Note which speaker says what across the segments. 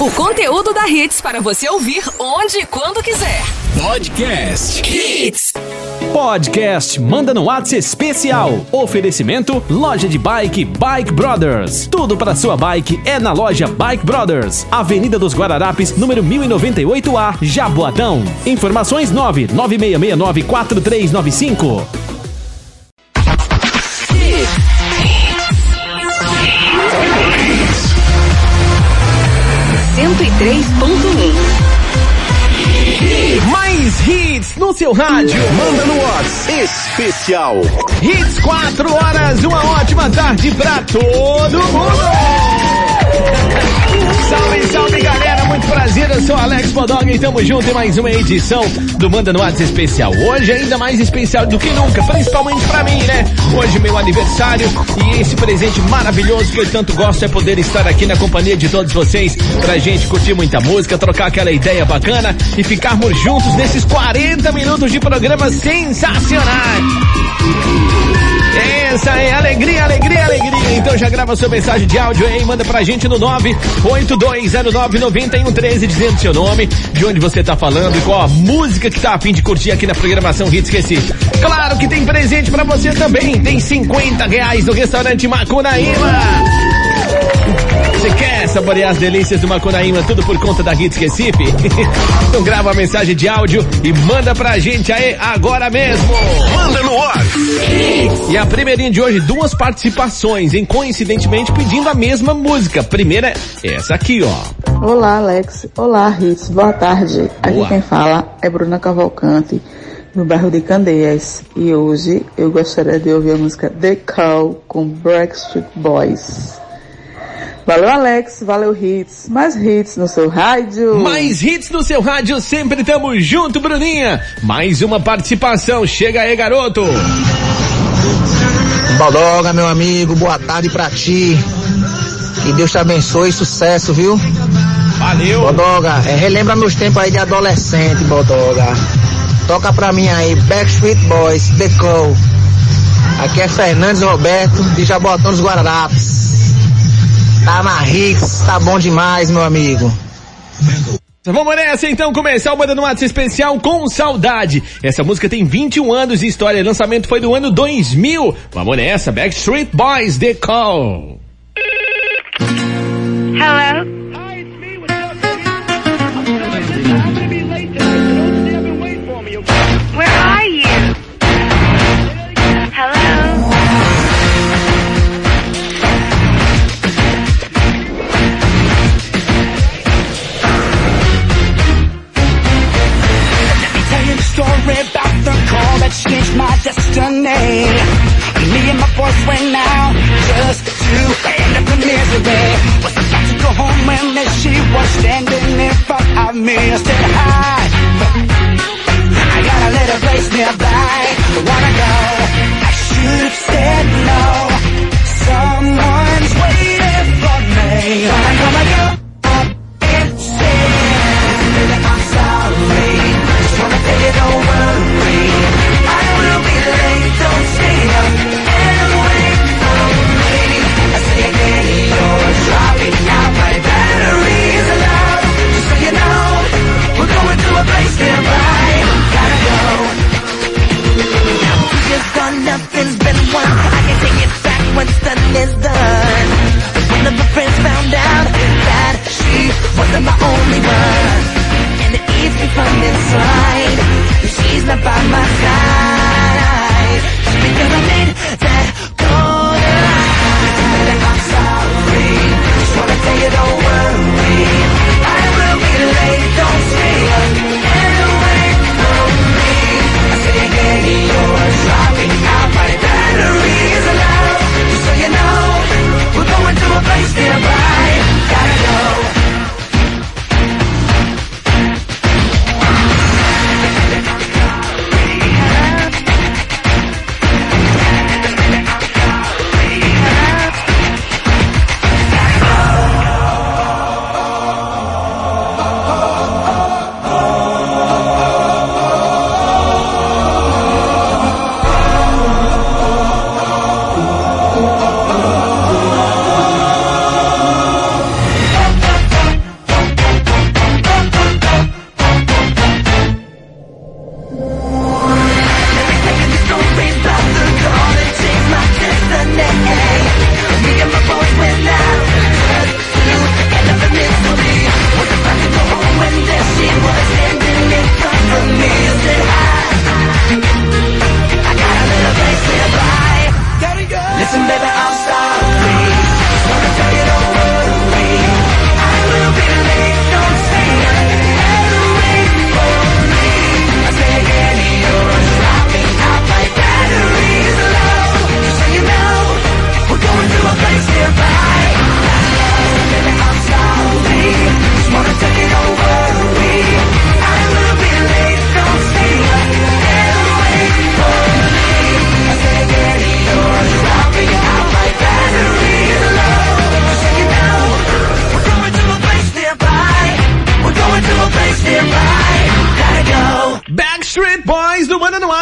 Speaker 1: O conteúdo da Hits para você ouvir onde e quando quiser.
Speaker 2: Podcast
Speaker 1: Hits.
Speaker 3: Podcast Manda no Whats especial. Oferecimento Loja de Bike Bike Brothers. Tudo para sua bike é na loja Bike Brothers. Avenida dos Guararapes, número 1098A, Jaboatão. Informações 99669 4395.
Speaker 1: Cento e três ponto um.
Speaker 3: Mais hits no seu rádio.
Speaker 2: Manda no Whats especial.
Speaker 3: Hits 4 horas, uma ótima tarde pra todo mundo! Salve, salve galera, prazer, eu sou Alex Podog e tamo junto em mais uma edição do Manda no WhatsApp especial. Hoje ainda mais especial do que nunca, principalmente pra mim, né? Hoje meu aniversário e esse presente maravilhoso que eu tanto gosto é poder estar aqui na companhia de todos vocês pra gente curtir muita música, trocar aquela ideia bacana e ficarmos juntos nesses 40 minutos de programa sensacionais. Essa é alegria, alegria, alegria. Então já grava sua mensagem de áudio aí, manda pra gente no 982099113 dizendo seu nome, de onde você tá falando e qual a música que tá a fim de curtir aqui na programação Hits Esqueci. Claro que tem presente pra você também. Tem 50 reais no restaurante Macunaíma. Quer saborear as delícias do Macunaíma, tudo por conta da Hits Recife? então grava a mensagem de áudio e manda pra gente aí agora mesmo.
Speaker 2: Manda no Whats.
Speaker 3: E a primeirinha de hoje, duas participações, em coincidentemente pedindo a mesma música. Primeira, essa aqui, ó.
Speaker 4: Olá, Alex. Olá, Ritz. Boa tarde. Aqui
Speaker 3: Boa.
Speaker 4: quem fala é Bruna Cavalcante, no bairro de Candeias. E hoje eu gostaria de ouvir a música The Call com Backstreet Boys. Valeu, Alex. Valeu, Hits. Mais hits no seu rádio.
Speaker 3: Mais hits no seu rádio, sempre tamo junto, Bruninha. Mais uma participação, chega aí, garoto.
Speaker 5: Bodoga, meu amigo, boa tarde pra ti. Que Deus te abençoe e sucesso, viu?
Speaker 3: Valeu.
Speaker 5: Bodoga, é, relembra meus tempos aí de adolescente, Bodoga. Toca pra mim aí, Backstreet Boys, The Call. Aqui é Fernandes Roberto, de Jabotão dos Guararapes. Tá na Rix, tá bom demais, meu amigo.
Speaker 3: Vamos nessa então começar o Manda no WhatsApp especial com saudade. Essa música tem 21 anos de história, o lançamento foi do ano 2000. Vamos nessa, Backstreet Boys, The Call.
Speaker 6: Hello?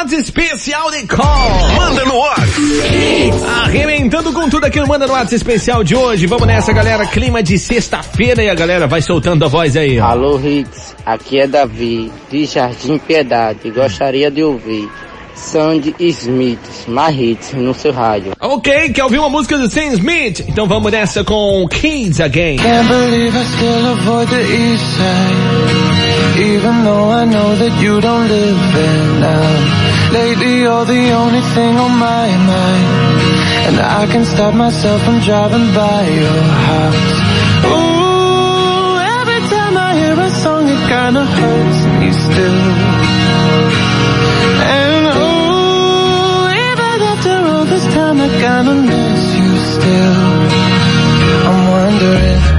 Speaker 3: Do Manda no WhatsApp especial de call.
Speaker 2: Manda no ar.
Speaker 3: Arrebentando com tudo aqui no Manda no WhatsApp especial de hoje. Vamos nessa, galera. Clima de sexta-feira e a galera vai soltando a voz aí. ó.
Speaker 6: Alô, Hits. Aqui é Davi, de Jardim Piedade. Gostaria de ouvir Sandy Smith, mais hits no seu rádio.
Speaker 3: Ok, quer ouvir uma música do Sam Smith? Então vamos nessa com Kids Again.
Speaker 7: Can't believe I still avoid the east side Even though I know that you don't live there now Lately you're the only thing on my mind. And I can stop myself from driving by your house. Ooh, every time I hear a song it kinda hurts me still. And ooh, even after all this time I kinda miss you still. I'm wondering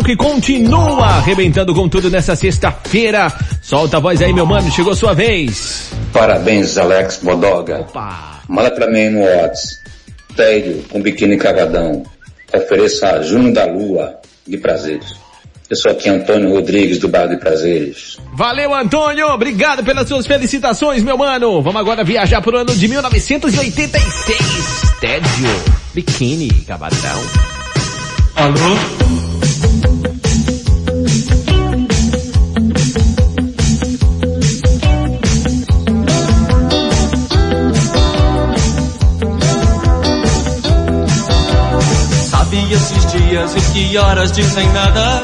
Speaker 3: WhatsApp que continua arrebentando com tudo nessa sexta-feira. Solta a voz aí, meu mano, chegou sua vez.
Speaker 8: Parabéns, Alex Bodoga.
Speaker 3: Opa.
Speaker 8: Manda pra mim no Whats. Tédio com biquíni cavadão. Ofereça a Júnior da Lua de Prazeres. Eu sou aqui Antônio Rodrigues do bairro de Prazeres.
Speaker 3: Valeu, Antônio. Obrigado pelas suas felicitações, meu mano. Vamos agora viajar pro ano de 1986. Tédio, biquíni, cavadão.
Speaker 7: Alô?
Speaker 9: Sabe esses dias em que horas dizem nada?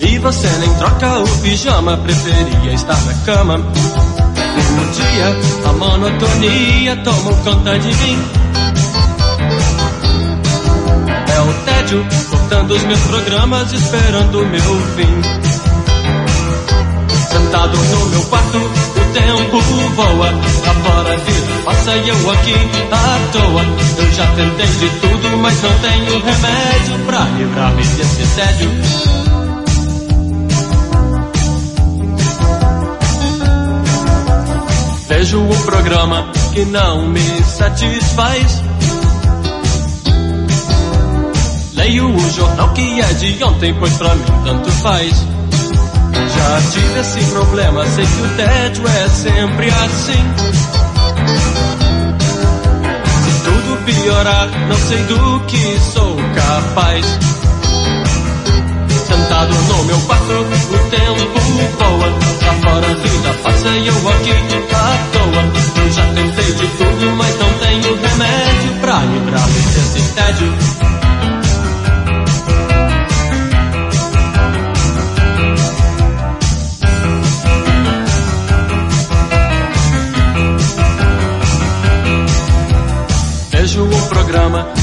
Speaker 9: E você nem troca o pijama, preferia estar na cama. Um dia a monotonia tomou conta de mim. É o tédio cortando os meus programas, esperando o meu fim. Sentado no meu quarto, o tempo voa, lá fora a vida passa e eu aqui à toa. Eu já tentei de tudo, mas não tenho remédio pra livrar-me desse tédio. Vejo um programa que não me satisfaz. Leio o jornal que é de ontem, pois pra mim tanto faz. Já tive esse problema, sei que o tédio é sempre assim. Tudo piorar, não sei do que sou capaz. Sentado no meu quarto, o tempo voa. Lá fora a vida passa e eu aqui à toa. Eu já tentei de tudo, mas não tenho remédio pra livrar-me desse tédio.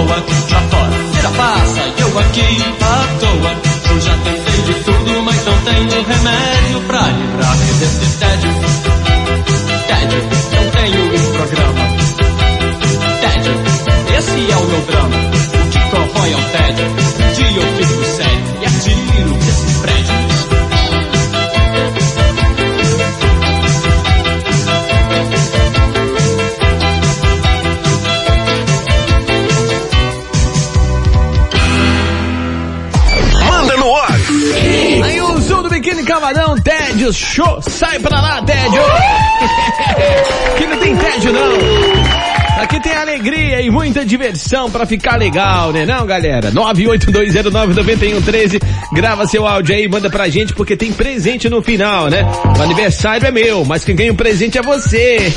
Speaker 9: voa. Lá fora, feira passa, e eu aqui à toa. Eu já tentei de tudo, mas não tenho remédio pra livrar-me desse tédio. Tédio, eu tenho um programa. Tédio, esse é o meu drama. O que corrói é o tédio. Dia eu fico sério
Speaker 3: Cavadão, tédio, show, sai pra lá, tédio! Aqui não tem tédio não! Aqui tem alegria e muita diversão pra ficar legal, né não, galera? 982099113, grava seu áudio aí, manda pra gente porque tem presente no final, né? O aniversário é meu, mas quem ganha o presente é você!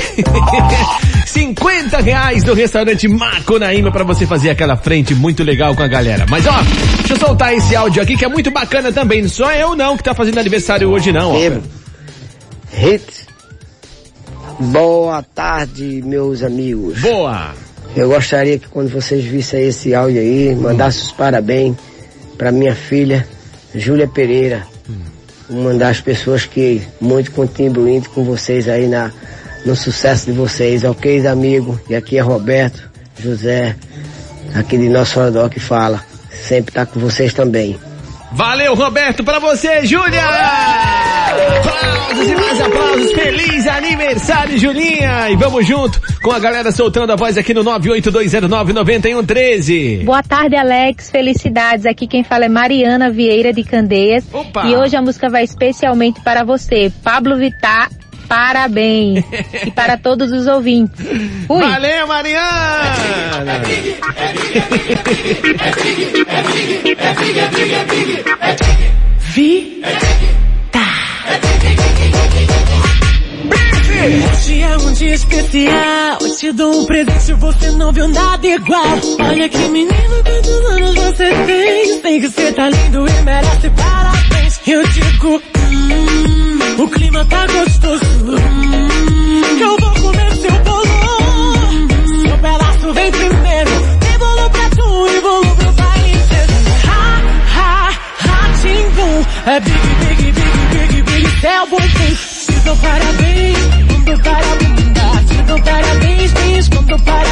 Speaker 3: 50 reais do restaurante Macunaíma pra você fazer aquela frente muito legal com a galera. Mas ó, deixa eu soltar esse áudio aqui que é muito bacana também. Não sou eu não que tá fazendo aniversário hoje não, ó.
Speaker 10: Hits. Boa tarde, meus amigos.
Speaker 3: Boa.
Speaker 10: Eu gostaria que quando vocês vissem esse áudio aí, mandasse os parabéns para minha filha, Júlia Pereira. Uma das pessoas que muito contribuindo com vocês aí na, no sucesso de vocês, ok, amigo? E aqui é Roberto José, aqui de Nosso Rodó que fala. Sempre tá com vocês também.
Speaker 3: Valeu, Roberto, pra você, Júlia! Aplausos e mais aplausos. Feliz aniversário, Julinha! E vamos junto com a galera soltando a voz aqui no 982099113.
Speaker 11: Boa tarde, Alex. Felicidades. Aqui quem fala é Mariana Vieira de Candeias.
Speaker 3: Opa!
Speaker 11: E hoje a música vai especialmente para você, Pablo Vittar. Parabéns. e para todos os ouvintes. Fui.
Speaker 3: Valeu, Mariana!
Speaker 12: Hoje especial. Eu te dou um presente, você não viu nada igual. Olha que menino, quantos anos você tem? Sei que você tá lindo e merece parabéns. Eu digo, hum, o clima tá gostoso. Hum, eu vou comer seu bolo. Seu pedaço vem primeiro. Tem bolo pra tu e bolo pro inteiro. Ha, ha, ha, timbum. É big, big, big, big, big, céu bom Te dou parabéns. Te dou parabéns, bis, quando para.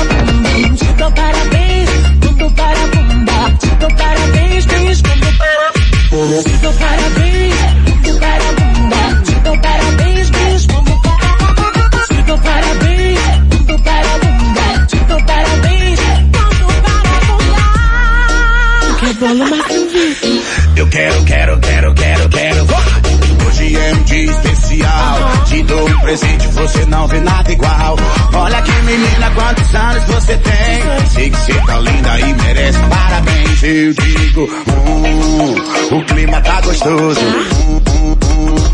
Speaker 12: Te dou parabéns, quando para bunda. Te dou parabéns, bis, quando para dou parabéns, quando para bunda. Te dou parabéns, bis, quando para dou parabéns, quando para bunda. Te dou parabéns, quando para bunda. Que bolo mais
Speaker 13: Eu quero, quero, quero, quero, quero. Hoje é um dia dou um presente, você não vê nada igual. Olha que menina, quantos anos você tem? Sei que você tá linda e merece parabéns. Eu digo, hum, o clima tá gostoso.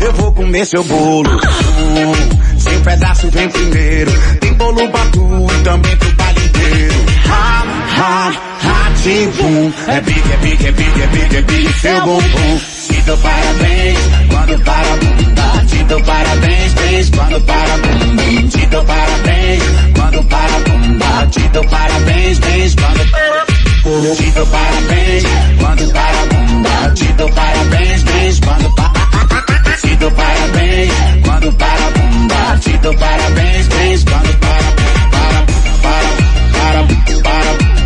Speaker 13: Eu vou comer seu bolo. Hum, seu pedaço vem primeiro. Tem bolo batu e também pro palho inteiro. Ha, ha, ha, tim, bumbum. É big, é big, é big, é big, é big seu bumbum. Te dou parabéns quando para a bunda. Te dou parabéns, beijo quando para a bunda. Te dou parabéns quando para a bunda. Te dou parabéns, beijo quando para Te dou parabéns quando para a bunda. Te dou parabéns, beijo quando para Te dou parabéns quando para a bunda. Te dou parabéns, beijo quando para para para para para para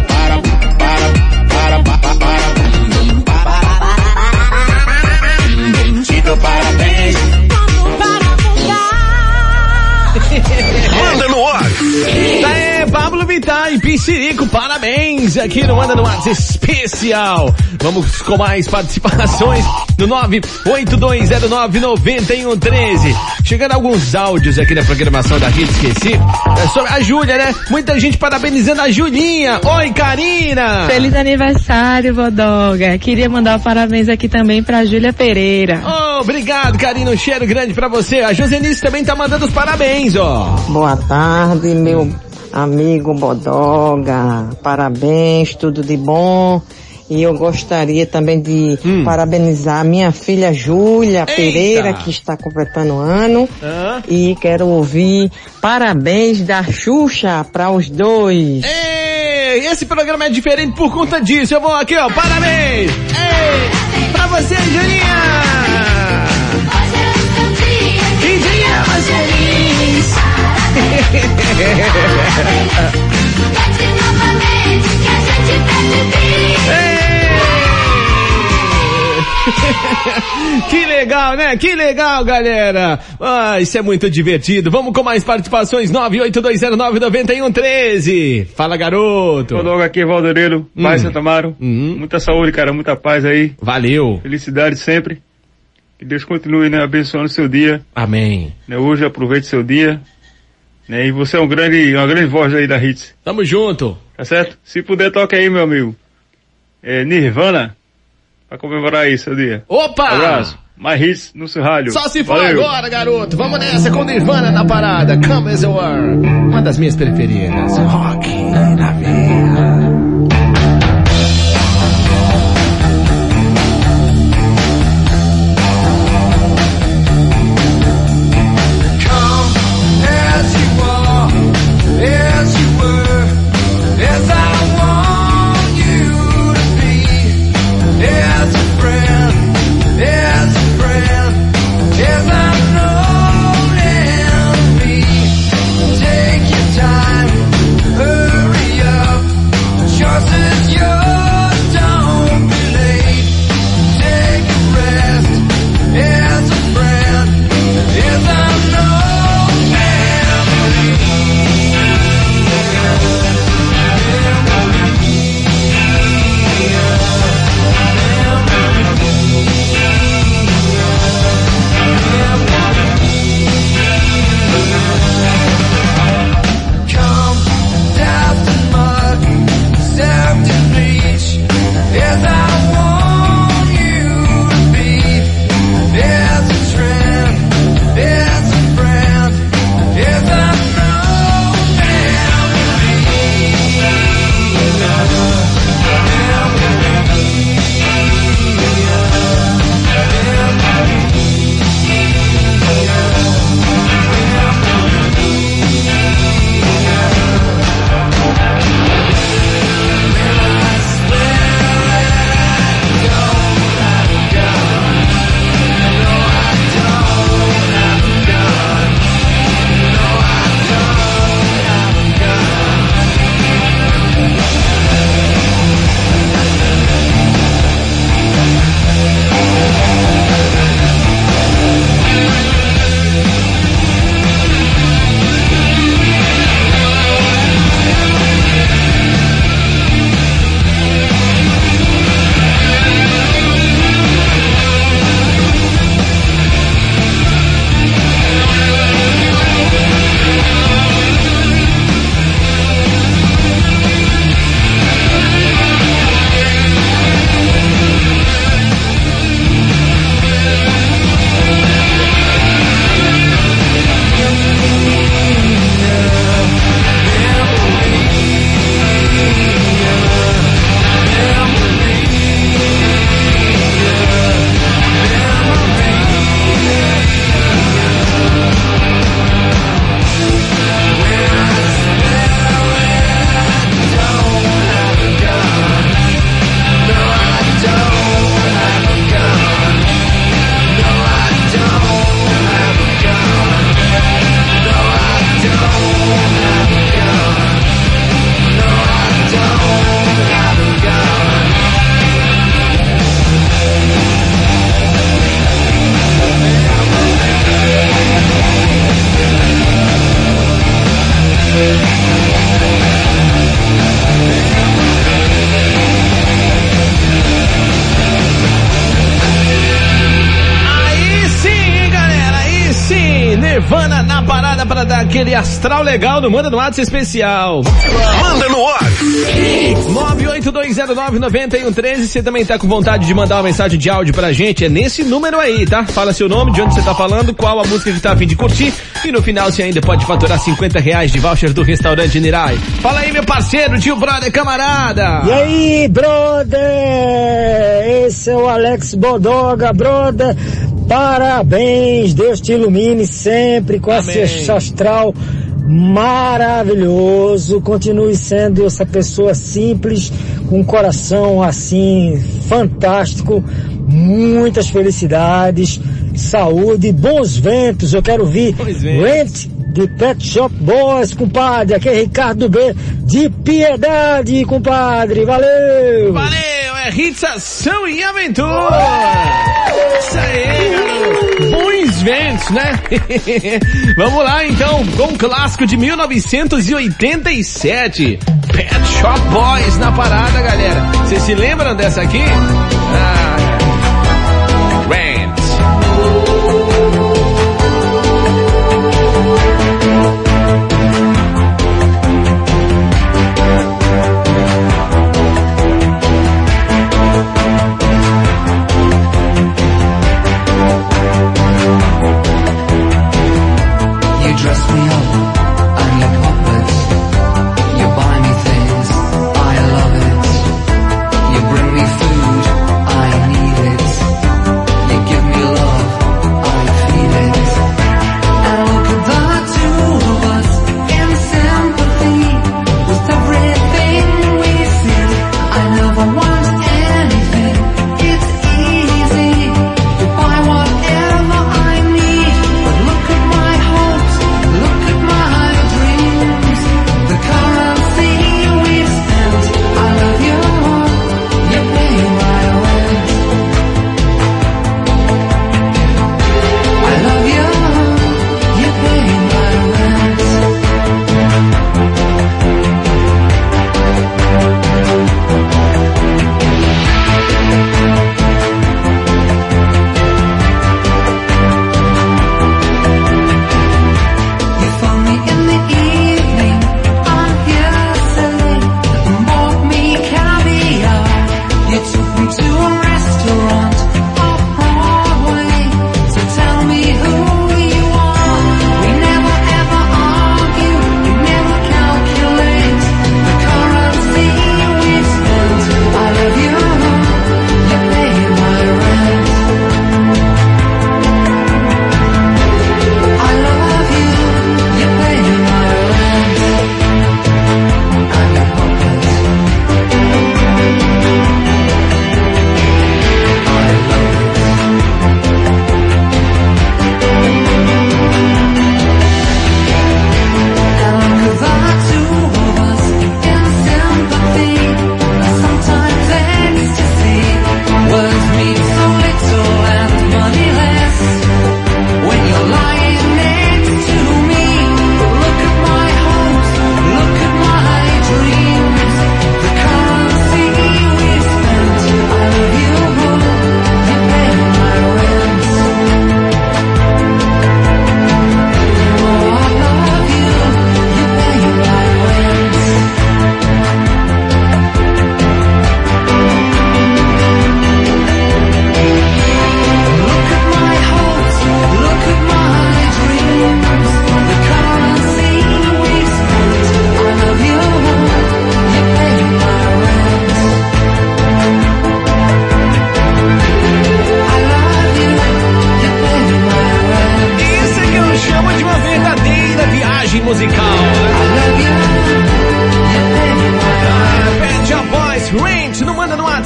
Speaker 3: E Piscirico, parabéns aqui no Manda no Ar especial. Vamos com mais participações no 982099113. Chegando alguns áudios aqui na programação da Rede Esqueci. É sobre a Júlia, né? Muita gente parabenizando a Julinha. Oi, Karina!
Speaker 14: Feliz aniversário, Bodoga. Queria mandar um parabéns aqui também pra Júlia Pereira.
Speaker 3: Oh, obrigado, Karina. Um cheiro grande pra você. A Josenice também tá mandando os parabéns, ó.
Speaker 15: Boa tarde, meu amigo Bodoga. Parabéns, tudo de bom. E eu gostaria também de parabenizar a minha filha Júlia Pereira, que está completando ano. E quero ouvir parabéns da Xuxa para os dois.
Speaker 3: Ei, esse programa é diferente por conta disso. Eu vou aqui, ó. Parabéns! Ei, pra você, Julinha! Que legal, né? Que legal, galera! Ah, isso é muito divertido. Vamos com mais participações. 982099113. Fala, garoto.
Speaker 16: Tô logo aqui, Valdoreiro, Pai Santa Amaro. Muita saúde, cara, muita paz aí.
Speaker 3: Valeu.
Speaker 16: Felicidade sempre. Que Deus continue, né, abençoando o seu dia.
Speaker 3: Amém.
Speaker 16: Né, hoje aproveite seu dia. Né, e você é um grande, uma grande voz aí da Hits.
Speaker 3: Tamo junto.
Speaker 16: Tá certo? Se puder, toca aí, meu amigo. É, Nirvana. Pra comemorar aí seu dia.
Speaker 3: Opa!
Speaker 16: Abraço. Mais hits no rádio.
Speaker 3: Só se for
Speaker 16: Valeu.
Speaker 3: agora, garoto. Vamos nessa com Nirvana na parada. Come as you are. Uma das minhas preferidas. Rock na veia.
Speaker 17: Nirvana na parada para dar aquele astral legal no Manda no Atos especial.
Speaker 3: Manda no ar.
Speaker 17: 982099113. Você também tá com vontade de mandar uma mensagem de áudio pra gente? É nesse número aí, tá? Fala seu nome, de onde você tá falando, qual a música que tá a fim de curtir. E no final você ainda pode faturar 50 reais de voucher do restaurante Nirai. Fala aí, meu parceiro, tio brother, camarada.
Speaker 18: E aí, brother? Esse é o Alex Bodoga, brother. Parabéns, Deus te ilumine sempre com esse astral maravilhoso. Continue sendo essa pessoa simples, com um coração assim fantástico. Muitas felicidades, saúde, bons ventos. Eu quero ouvir Rent de Pet Shop Boys, compadre. Aqui é Ricardo B de Piedade, compadre. Valeu!
Speaker 17: Valeu, é hits, ação e aventura! Isso aí, ventos, né? Vamos lá então, com um clássico de 1987. Pet Shop Boys na parada, galera. Vocês se lembram dessa aqui?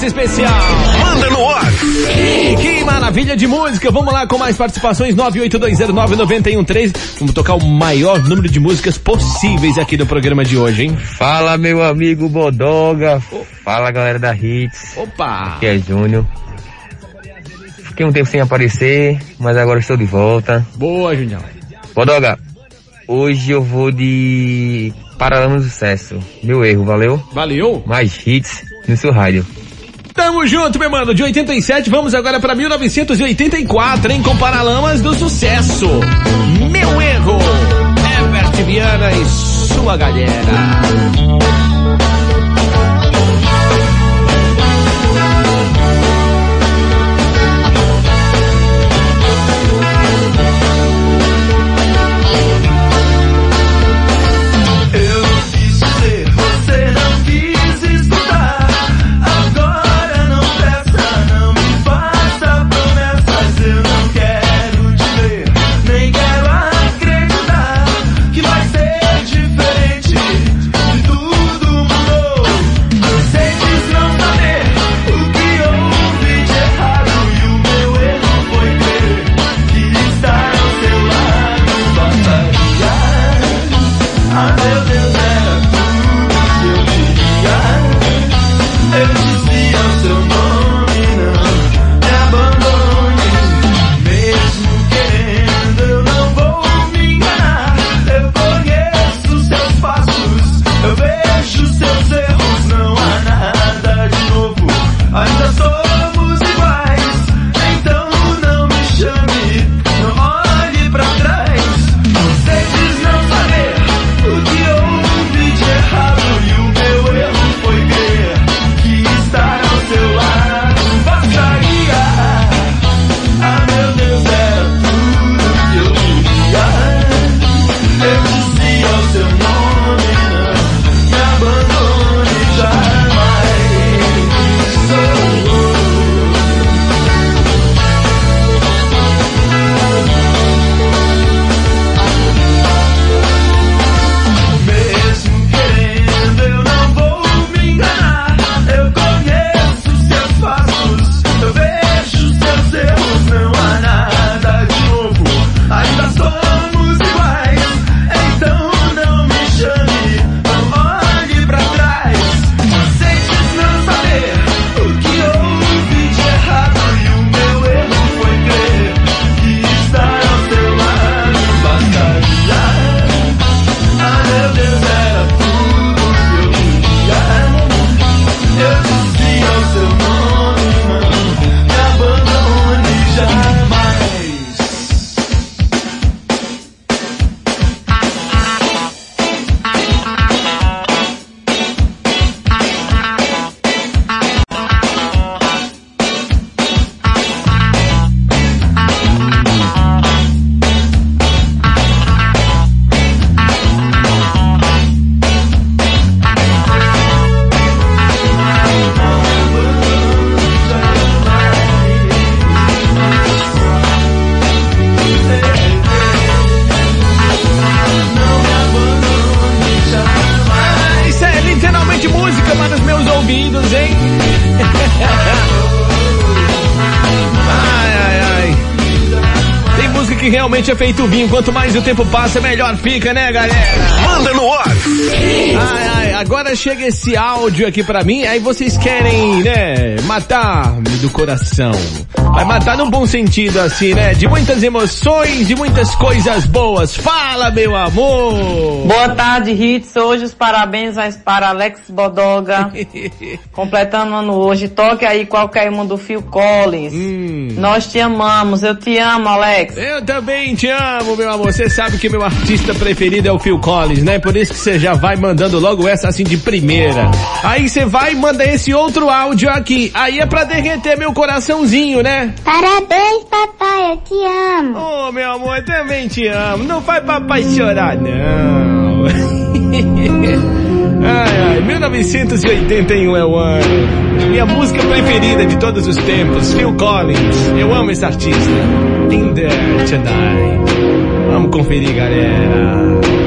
Speaker 17: Especial.
Speaker 3: Manda no ar.
Speaker 17: Que maravilha de música. Vamos lá com mais participações. 982099113. Vamos tocar o maior número de músicas possíveis aqui no programa de hoje, hein?
Speaker 19: Fala meu amigo Bodoga, fala galera da Hits,
Speaker 17: Opa!
Speaker 19: aqui é Júnior. Fiquei um tempo sem aparecer, mas agora estou de volta.
Speaker 17: Boa, Junião.
Speaker 19: Bodoga, Hoje eu vou de Paralama do Sucesso. Meu erro, valeu?
Speaker 20: Valeu.
Speaker 19: Mais hits no seu rádio.
Speaker 20: Tamo junto, meu mano. De 87, vamos agora pra 1984, hein? Com Paralamas do Sucesso. Meu erro. Herbert Viana e sua galera. Feito vinho. Quanto mais o tempo passa, melhor fica, né, galera?
Speaker 3: Manda no ar.
Speaker 20: Ai, ai, agora chega esse áudio aqui pra mim, aí vocês querem, né, matar-me do coração. Vai matar num bom sentido, assim, né? De muitas emoções, de muitas coisas boas. Fala, meu amor!
Speaker 21: Boa tarde, Hits. Hoje os parabéns para Alex Bodoga. completando ano hoje. Toque aí qualquer uma do Phil Collins.
Speaker 20: Hum.
Speaker 21: Nós te amamos. Eu te amo, Alex.
Speaker 20: Eu também te amo, meu amor. Você sabe que meu artista preferido é o Phil Collins, né? Por isso que você já vai mandando logo essa assim de primeira. Aí você vai e manda esse outro áudio aqui. Aí é pra derreter meu coraçãozinho, né?
Speaker 22: Parabéns, papai, eu te amo.
Speaker 20: Oh, meu amor, eu também te amo. Não faz papai chorar, não. ai, ai, 1981 é o ano. Minha música preferida de todos os tempos, Phil Collins. Eu amo esse artista. In there tonight. Vamos conferir, galera.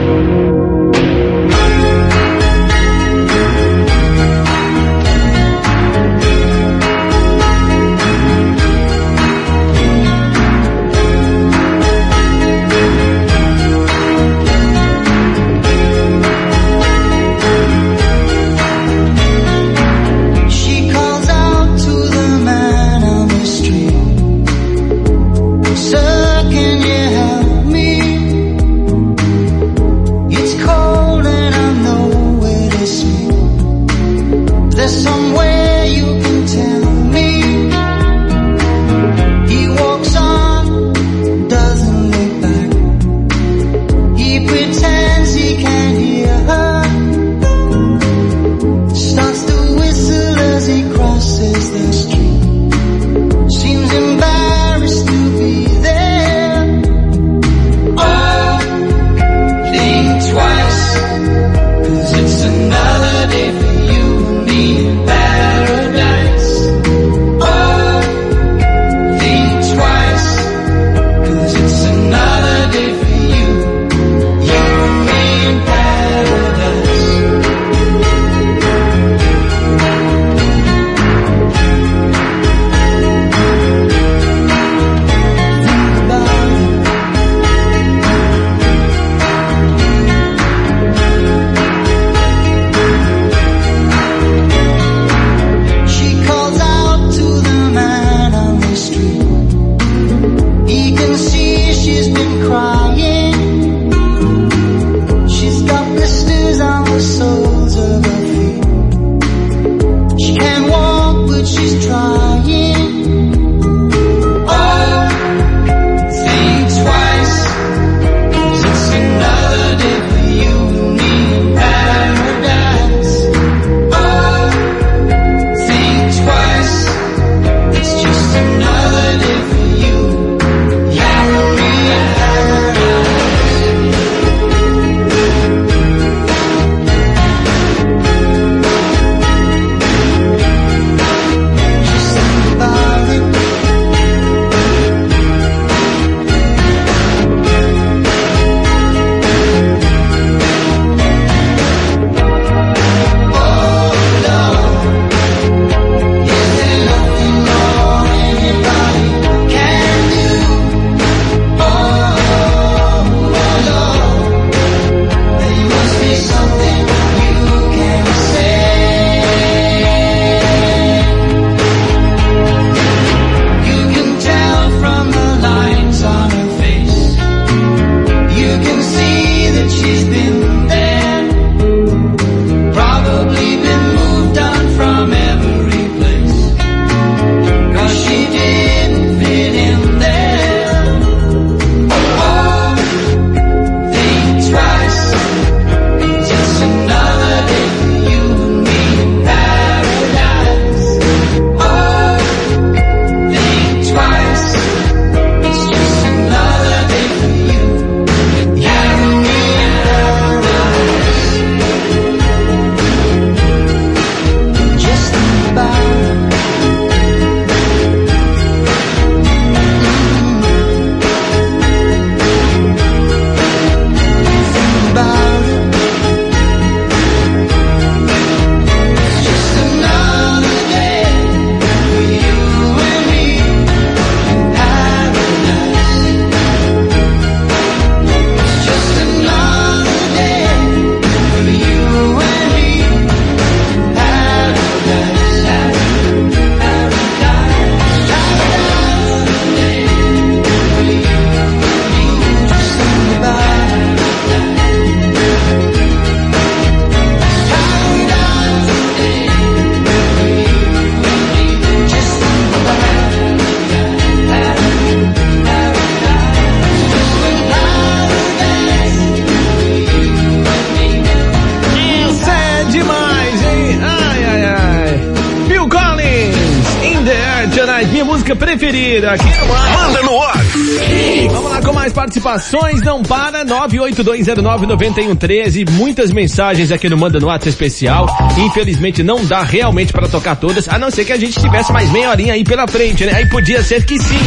Speaker 23: participações não para 982099113. Muitas mensagens aqui no Manda no Ato Especial. Infelizmente não dá realmente para tocar todas, a não ser que a gente tivesse mais meia horinha aí pela frente, né? Aí podia ser que sim.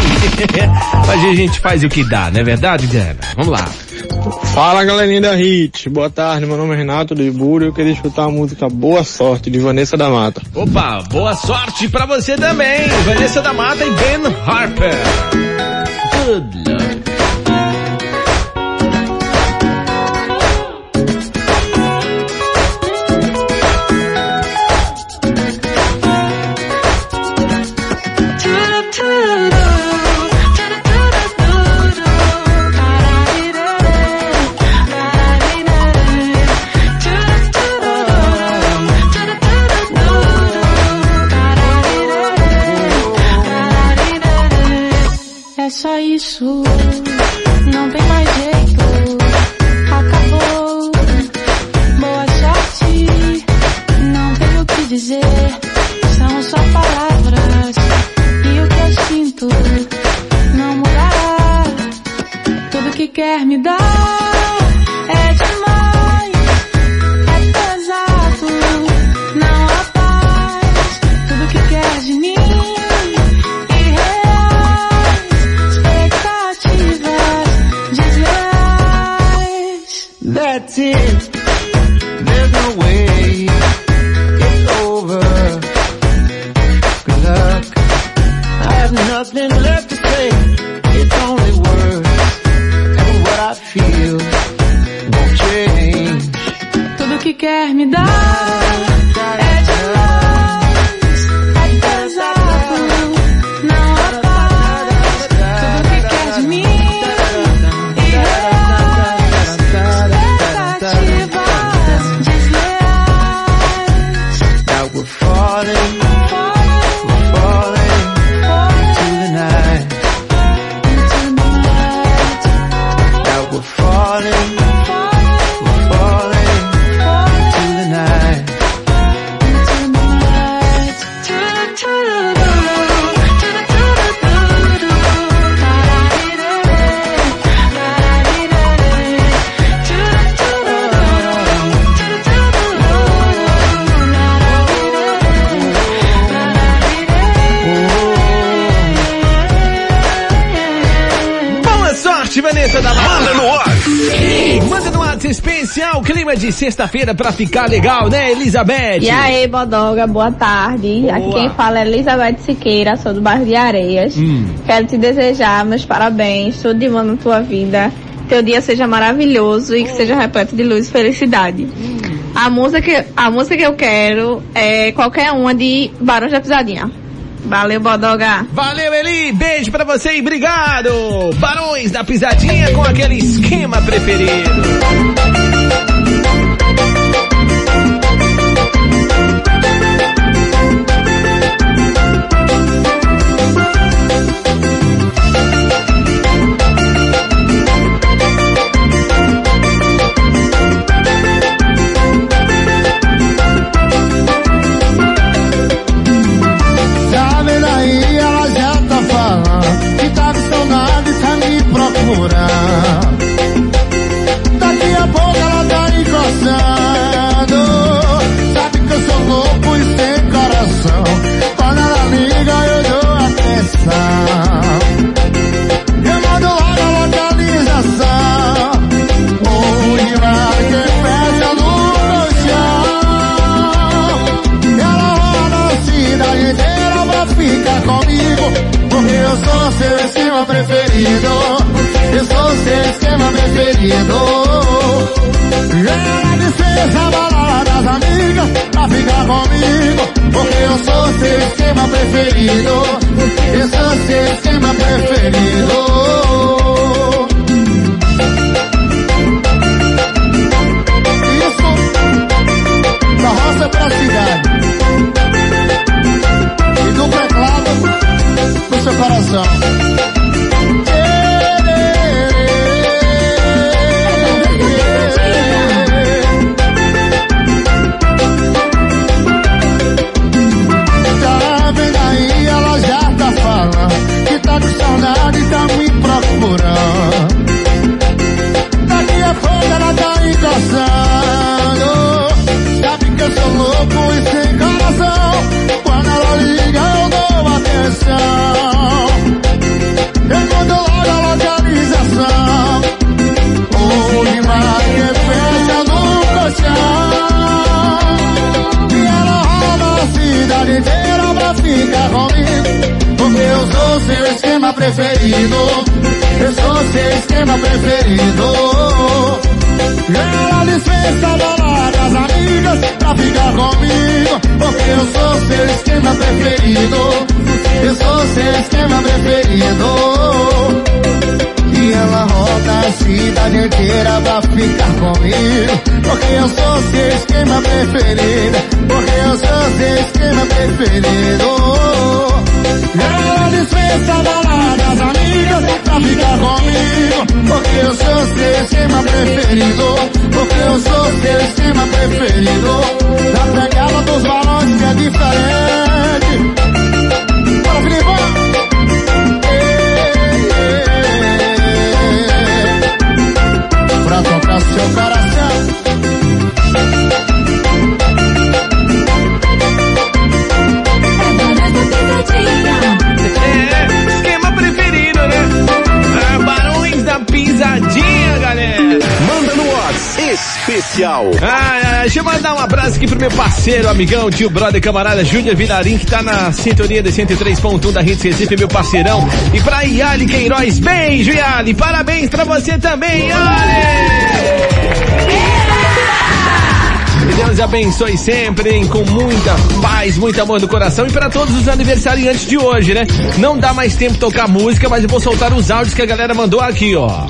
Speaker 23: Mas a gente faz o que dá, não é verdade, Diana? Vamos lá.
Speaker 24: Fala galerinha da Hit, boa tarde, meu nome é Renato do Iburo e eu queria escutar a música Boa Sorte de Vanessa da Mata.
Speaker 23: Opa, boa sorte para você também, Vanessa da Mata e Ben Harper. Good
Speaker 25: sexta-feira pra ficar legal, né, Elizabeth?
Speaker 14: E aí, Bodoga, boa tarde.
Speaker 25: Boa.
Speaker 14: Aqui quem fala é Elizabeth Siqueira, sou do bairro de Areias.
Speaker 25: Hum.
Speaker 14: Quero te desejar meus parabéns, tudo de bom na tua vida. Teu dia seja maravilhoso e que seja repleto de luz e felicidade. A música, que- a música que eu quero é qualquer uma de Barões da Pisadinha. Valeu, Bodoga.
Speaker 25: Valeu, Eli. Beijo pra você e obrigado. Barões da Pisadinha com aquele esquema preferido.
Speaker 3: Esquema preferido. Ela dispensa a balada das amigas pra ficar comigo. Porque eu sou seu esquema preferido. Eu sou seu esquema preferido. Ela roda a cidade inteira pra ficar comigo. Porque eu sou seu esquema preferido. Porque eu sou seu esquema preferido. Ela dispensa a balada das amigas pra ficar comigo. Porque eu sou seu esquema preferido. Porque eu sou seu esquema preferido. Da pegada dos balões que é diferente. Bora, Filipão! Pra tocar seu coração.
Speaker 25: Ah, ah, deixa eu mandar um abraço aqui pro meu parceiro, amigão, tio, brother, camarada Júnior Vilarim, que tá na sintonia de 103.1 da Rede Recife, meu parceirão. E pra Yali Queiroz, beijo, Yali. Parabéns pra você também. Que Deus abençoe sempre, hein, com muita paz, muito amor no coração. E para todos os aniversariantes de hoje, né? Não dá mais tempo tocar música, mas eu vou soltar os áudios que a galera mandou aqui, ó.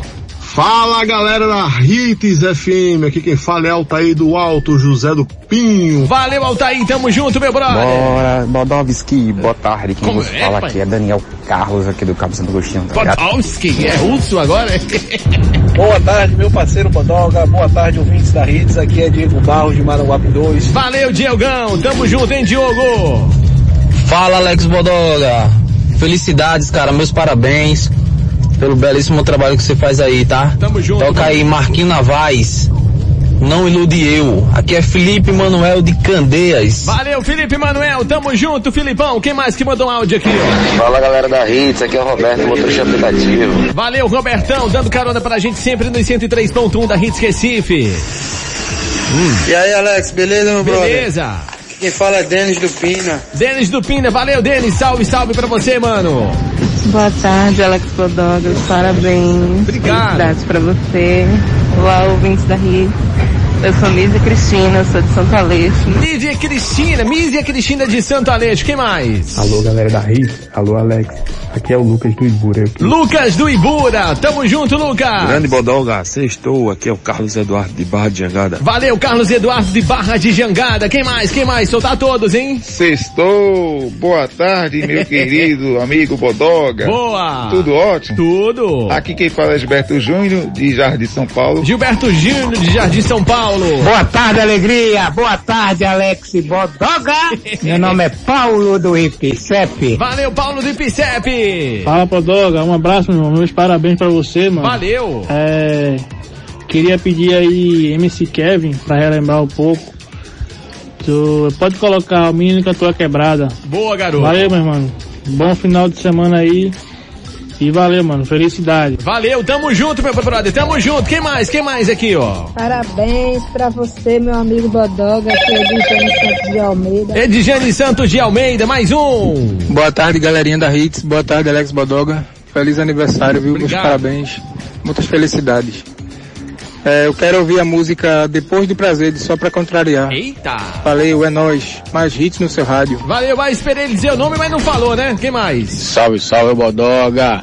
Speaker 26: Fala galera da Hits FM, aqui quem fala é Altair do Alto, José do Pinho.
Speaker 25: Valeu, Altair, tamo junto, meu brother.
Speaker 27: Bora, Bodovski, boa tarde. Quem
Speaker 25: Como
Speaker 27: nos
Speaker 25: é,
Speaker 27: fala
Speaker 25: pai?
Speaker 27: aqui é Daniel Carlos, aqui do Cabo Santo Agostinho, tá?
Speaker 25: Podolski, é russo agora?
Speaker 24: Boa tarde, meu parceiro Bodoga. Boa tarde, ouvintes da Hits. Aqui é Diego Barros de Maranguape 2.
Speaker 25: Valeu, Diogão, tamo junto, hein, Diogo?
Speaker 19: Fala Alex Bodoga. Felicidades, cara. Meus parabéns pelo belíssimo trabalho que você faz aí, tá?
Speaker 25: Tamo junto.
Speaker 19: Toca aí Marquinho Navaz.
Speaker 28: não ilude eu. Aqui é Felipe Manuel de Candeias.
Speaker 3: Valeu, Felipe Manuel, tamo junto, Filipão. Quem mais que mandou um áudio aqui?
Speaker 29: Fala galera da Hits, aqui é o Roberto, motorista aplicativo.
Speaker 3: Valeu, Robertão, dando carona pra gente sempre no 103.1 da Hits Recife.
Speaker 30: E aí, Alex, beleza, meu brother?
Speaker 3: Beleza.
Speaker 30: Quem fala é Denis do Pina.
Speaker 3: Denis do Pina, valeu, Denis. Salve, salve pra você, mano.
Speaker 31: Boa tarde, Alex Podogas. Parabéns.
Speaker 3: Obrigado.
Speaker 31: Felicidades pra você. Olá, ouvintes da Rio. Eu sou Lídia Cristina, sou de Santo Aleixo.
Speaker 3: Lídia Cristina, Mísia Cristina de Santo Aleixo, quem mais?
Speaker 32: Alô, galera da Riff. Alô, Alex. Aqui é o Lucas do Ibura. Aqui.
Speaker 3: Lucas do Ibura, tamo junto, Lucas.
Speaker 33: Grande Bodoga, sextou, aqui é o Carlos Eduardo de Barra de Jangada.
Speaker 3: Valeu, Carlos Eduardo de Barra de Jangada. Quem mais? Quem mais? Soltar todos, hein?
Speaker 24: Sextou, boa tarde, meu querido amigo Bodoga.
Speaker 3: Boa.
Speaker 24: Tudo ótimo?
Speaker 3: Tudo.
Speaker 24: Aqui quem fala é Gilberto Júnior, de Jardim São Paulo.
Speaker 3: Gilberto Júnior de Jardim São Paulo.
Speaker 34: Boa tarde, alegria. Boa tarde, Alex Bodoga. Meu nome é Paulo do Ipicep.
Speaker 3: Valeu, Paulo do Ipicep.
Speaker 35: Fala, Podoga, um abraço, meu irmão. Meus parabéns pra você, mano.
Speaker 3: Valeu.
Speaker 35: É, queria pedir aí MC Kevin pra relembrar um pouco. Tu pode colocar o menino que a tua quebrada.
Speaker 3: Boa, garoto.
Speaker 35: Valeu, meu irmão. Bom final de semana aí. E valeu, mano. Felicidade.
Speaker 3: Valeu, tamo junto, meu brother. Tamo junto. Quem mais? Quem mais aqui, ó?
Speaker 36: Parabéns pra você, meu amigo Bodoga, que é Edjane Santos de Almeida.
Speaker 3: Edjane Santos de Almeida, mais um.
Speaker 32: Boa tarde, galerinha da Hits. Boa tarde, Alex Bodoga. Feliz aniversário, viu? Meus
Speaker 3: Obrigado.
Speaker 32: parabéns. Muitas felicidades. É, eu quero ouvir a música Depois do Prazer, de Só Pra Contrariar.
Speaker 3: Eita.
Speaker 32: Valeu, é nóis. Mais hits no seu rádio.
Speaker 3: Valeu, vai, esperei ele dizer o nome, mas não falou, né? Quem mais?
Speaker 37: Salve, salve, Bodoga.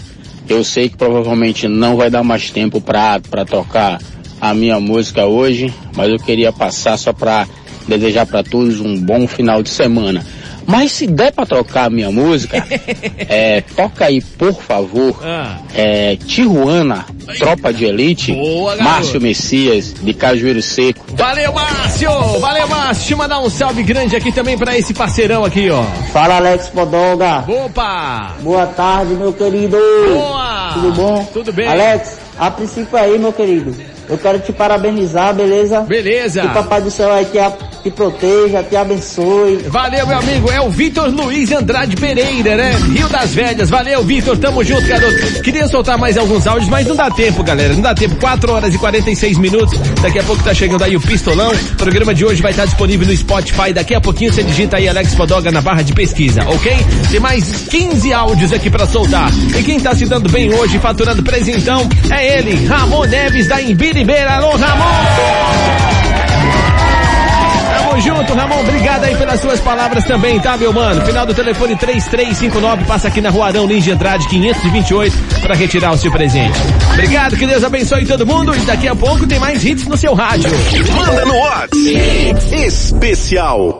Speaker 37: Eu sei que provavelmente não vai dar mais tempo pra tocar a minha música hoje, mas eu queria passar só pra desejar pra todos um bom final de semana. Mas se der pra trocar a minha música, é, toca aí, por favor,
Speaker 3: Ah.
Speaker 37: é, Tijuana, Tropa de Elite,
Speaker 3: Boa, garoto.
Speaker 37: Márcio Messias, de Cajueiro Seco.
Speaker 3: Valeu, Márcio! Valeu, Márcio! Deixa eu mandar um salve grande aqui também pra esse parceirão aqui, ó.
Speaker 38: Fala Alex Podoga.
Speaker 3: Opa!
Speaker 38: Boa tarde, meu querido.
Speaker 3: Boa!
Speaker 38: Tudo bom?
Speaker 3: Tudo bem.
Speaker 38: Alex, a princípio aí, meu querido. Eu quero te parabenizar, beleza?
Speaker 3: Beleza.
Speaker 38: Que o Papai do Céu aí te, a- te proteja, te abençoe.
Speaker 3: Valeu, meu amigo. É o Vitor Luiz Andrade Pereira, né? Rio das Velhas. Valeu, Vitor. Tamo junto, garoto. Queria soltar mais alguns áudios, mas não dá tempo, galera. Não dá tempo. 4 horas e 46 minutos. Daqui a pouco tá chegando aí o Pistolão. O programa de hoje vai estar disponível no Spotify. Daqui a pouquinho você digita aí Alex Podoga na barra de pesquisa, ok? Tem mais 15 áudios aqui pra soltar. E quem tá se dando bem hoje, faturando presentão, é ele, Ramon Neves da Imbiribeira. Alô, Ramon! Junto, Ramon. Obrigado aí pelas suas palavras também, tá, meu mano? Final do telefone 3359, passa aqui na Rua Arão Lins de Andrade 528 para retirar o seu presente. Obrigado, que Deus abençoe todo mundo e daqui a pouco tem mais hits no seu rádio.
Speaker 2: Manda no WhatsApp. Especial.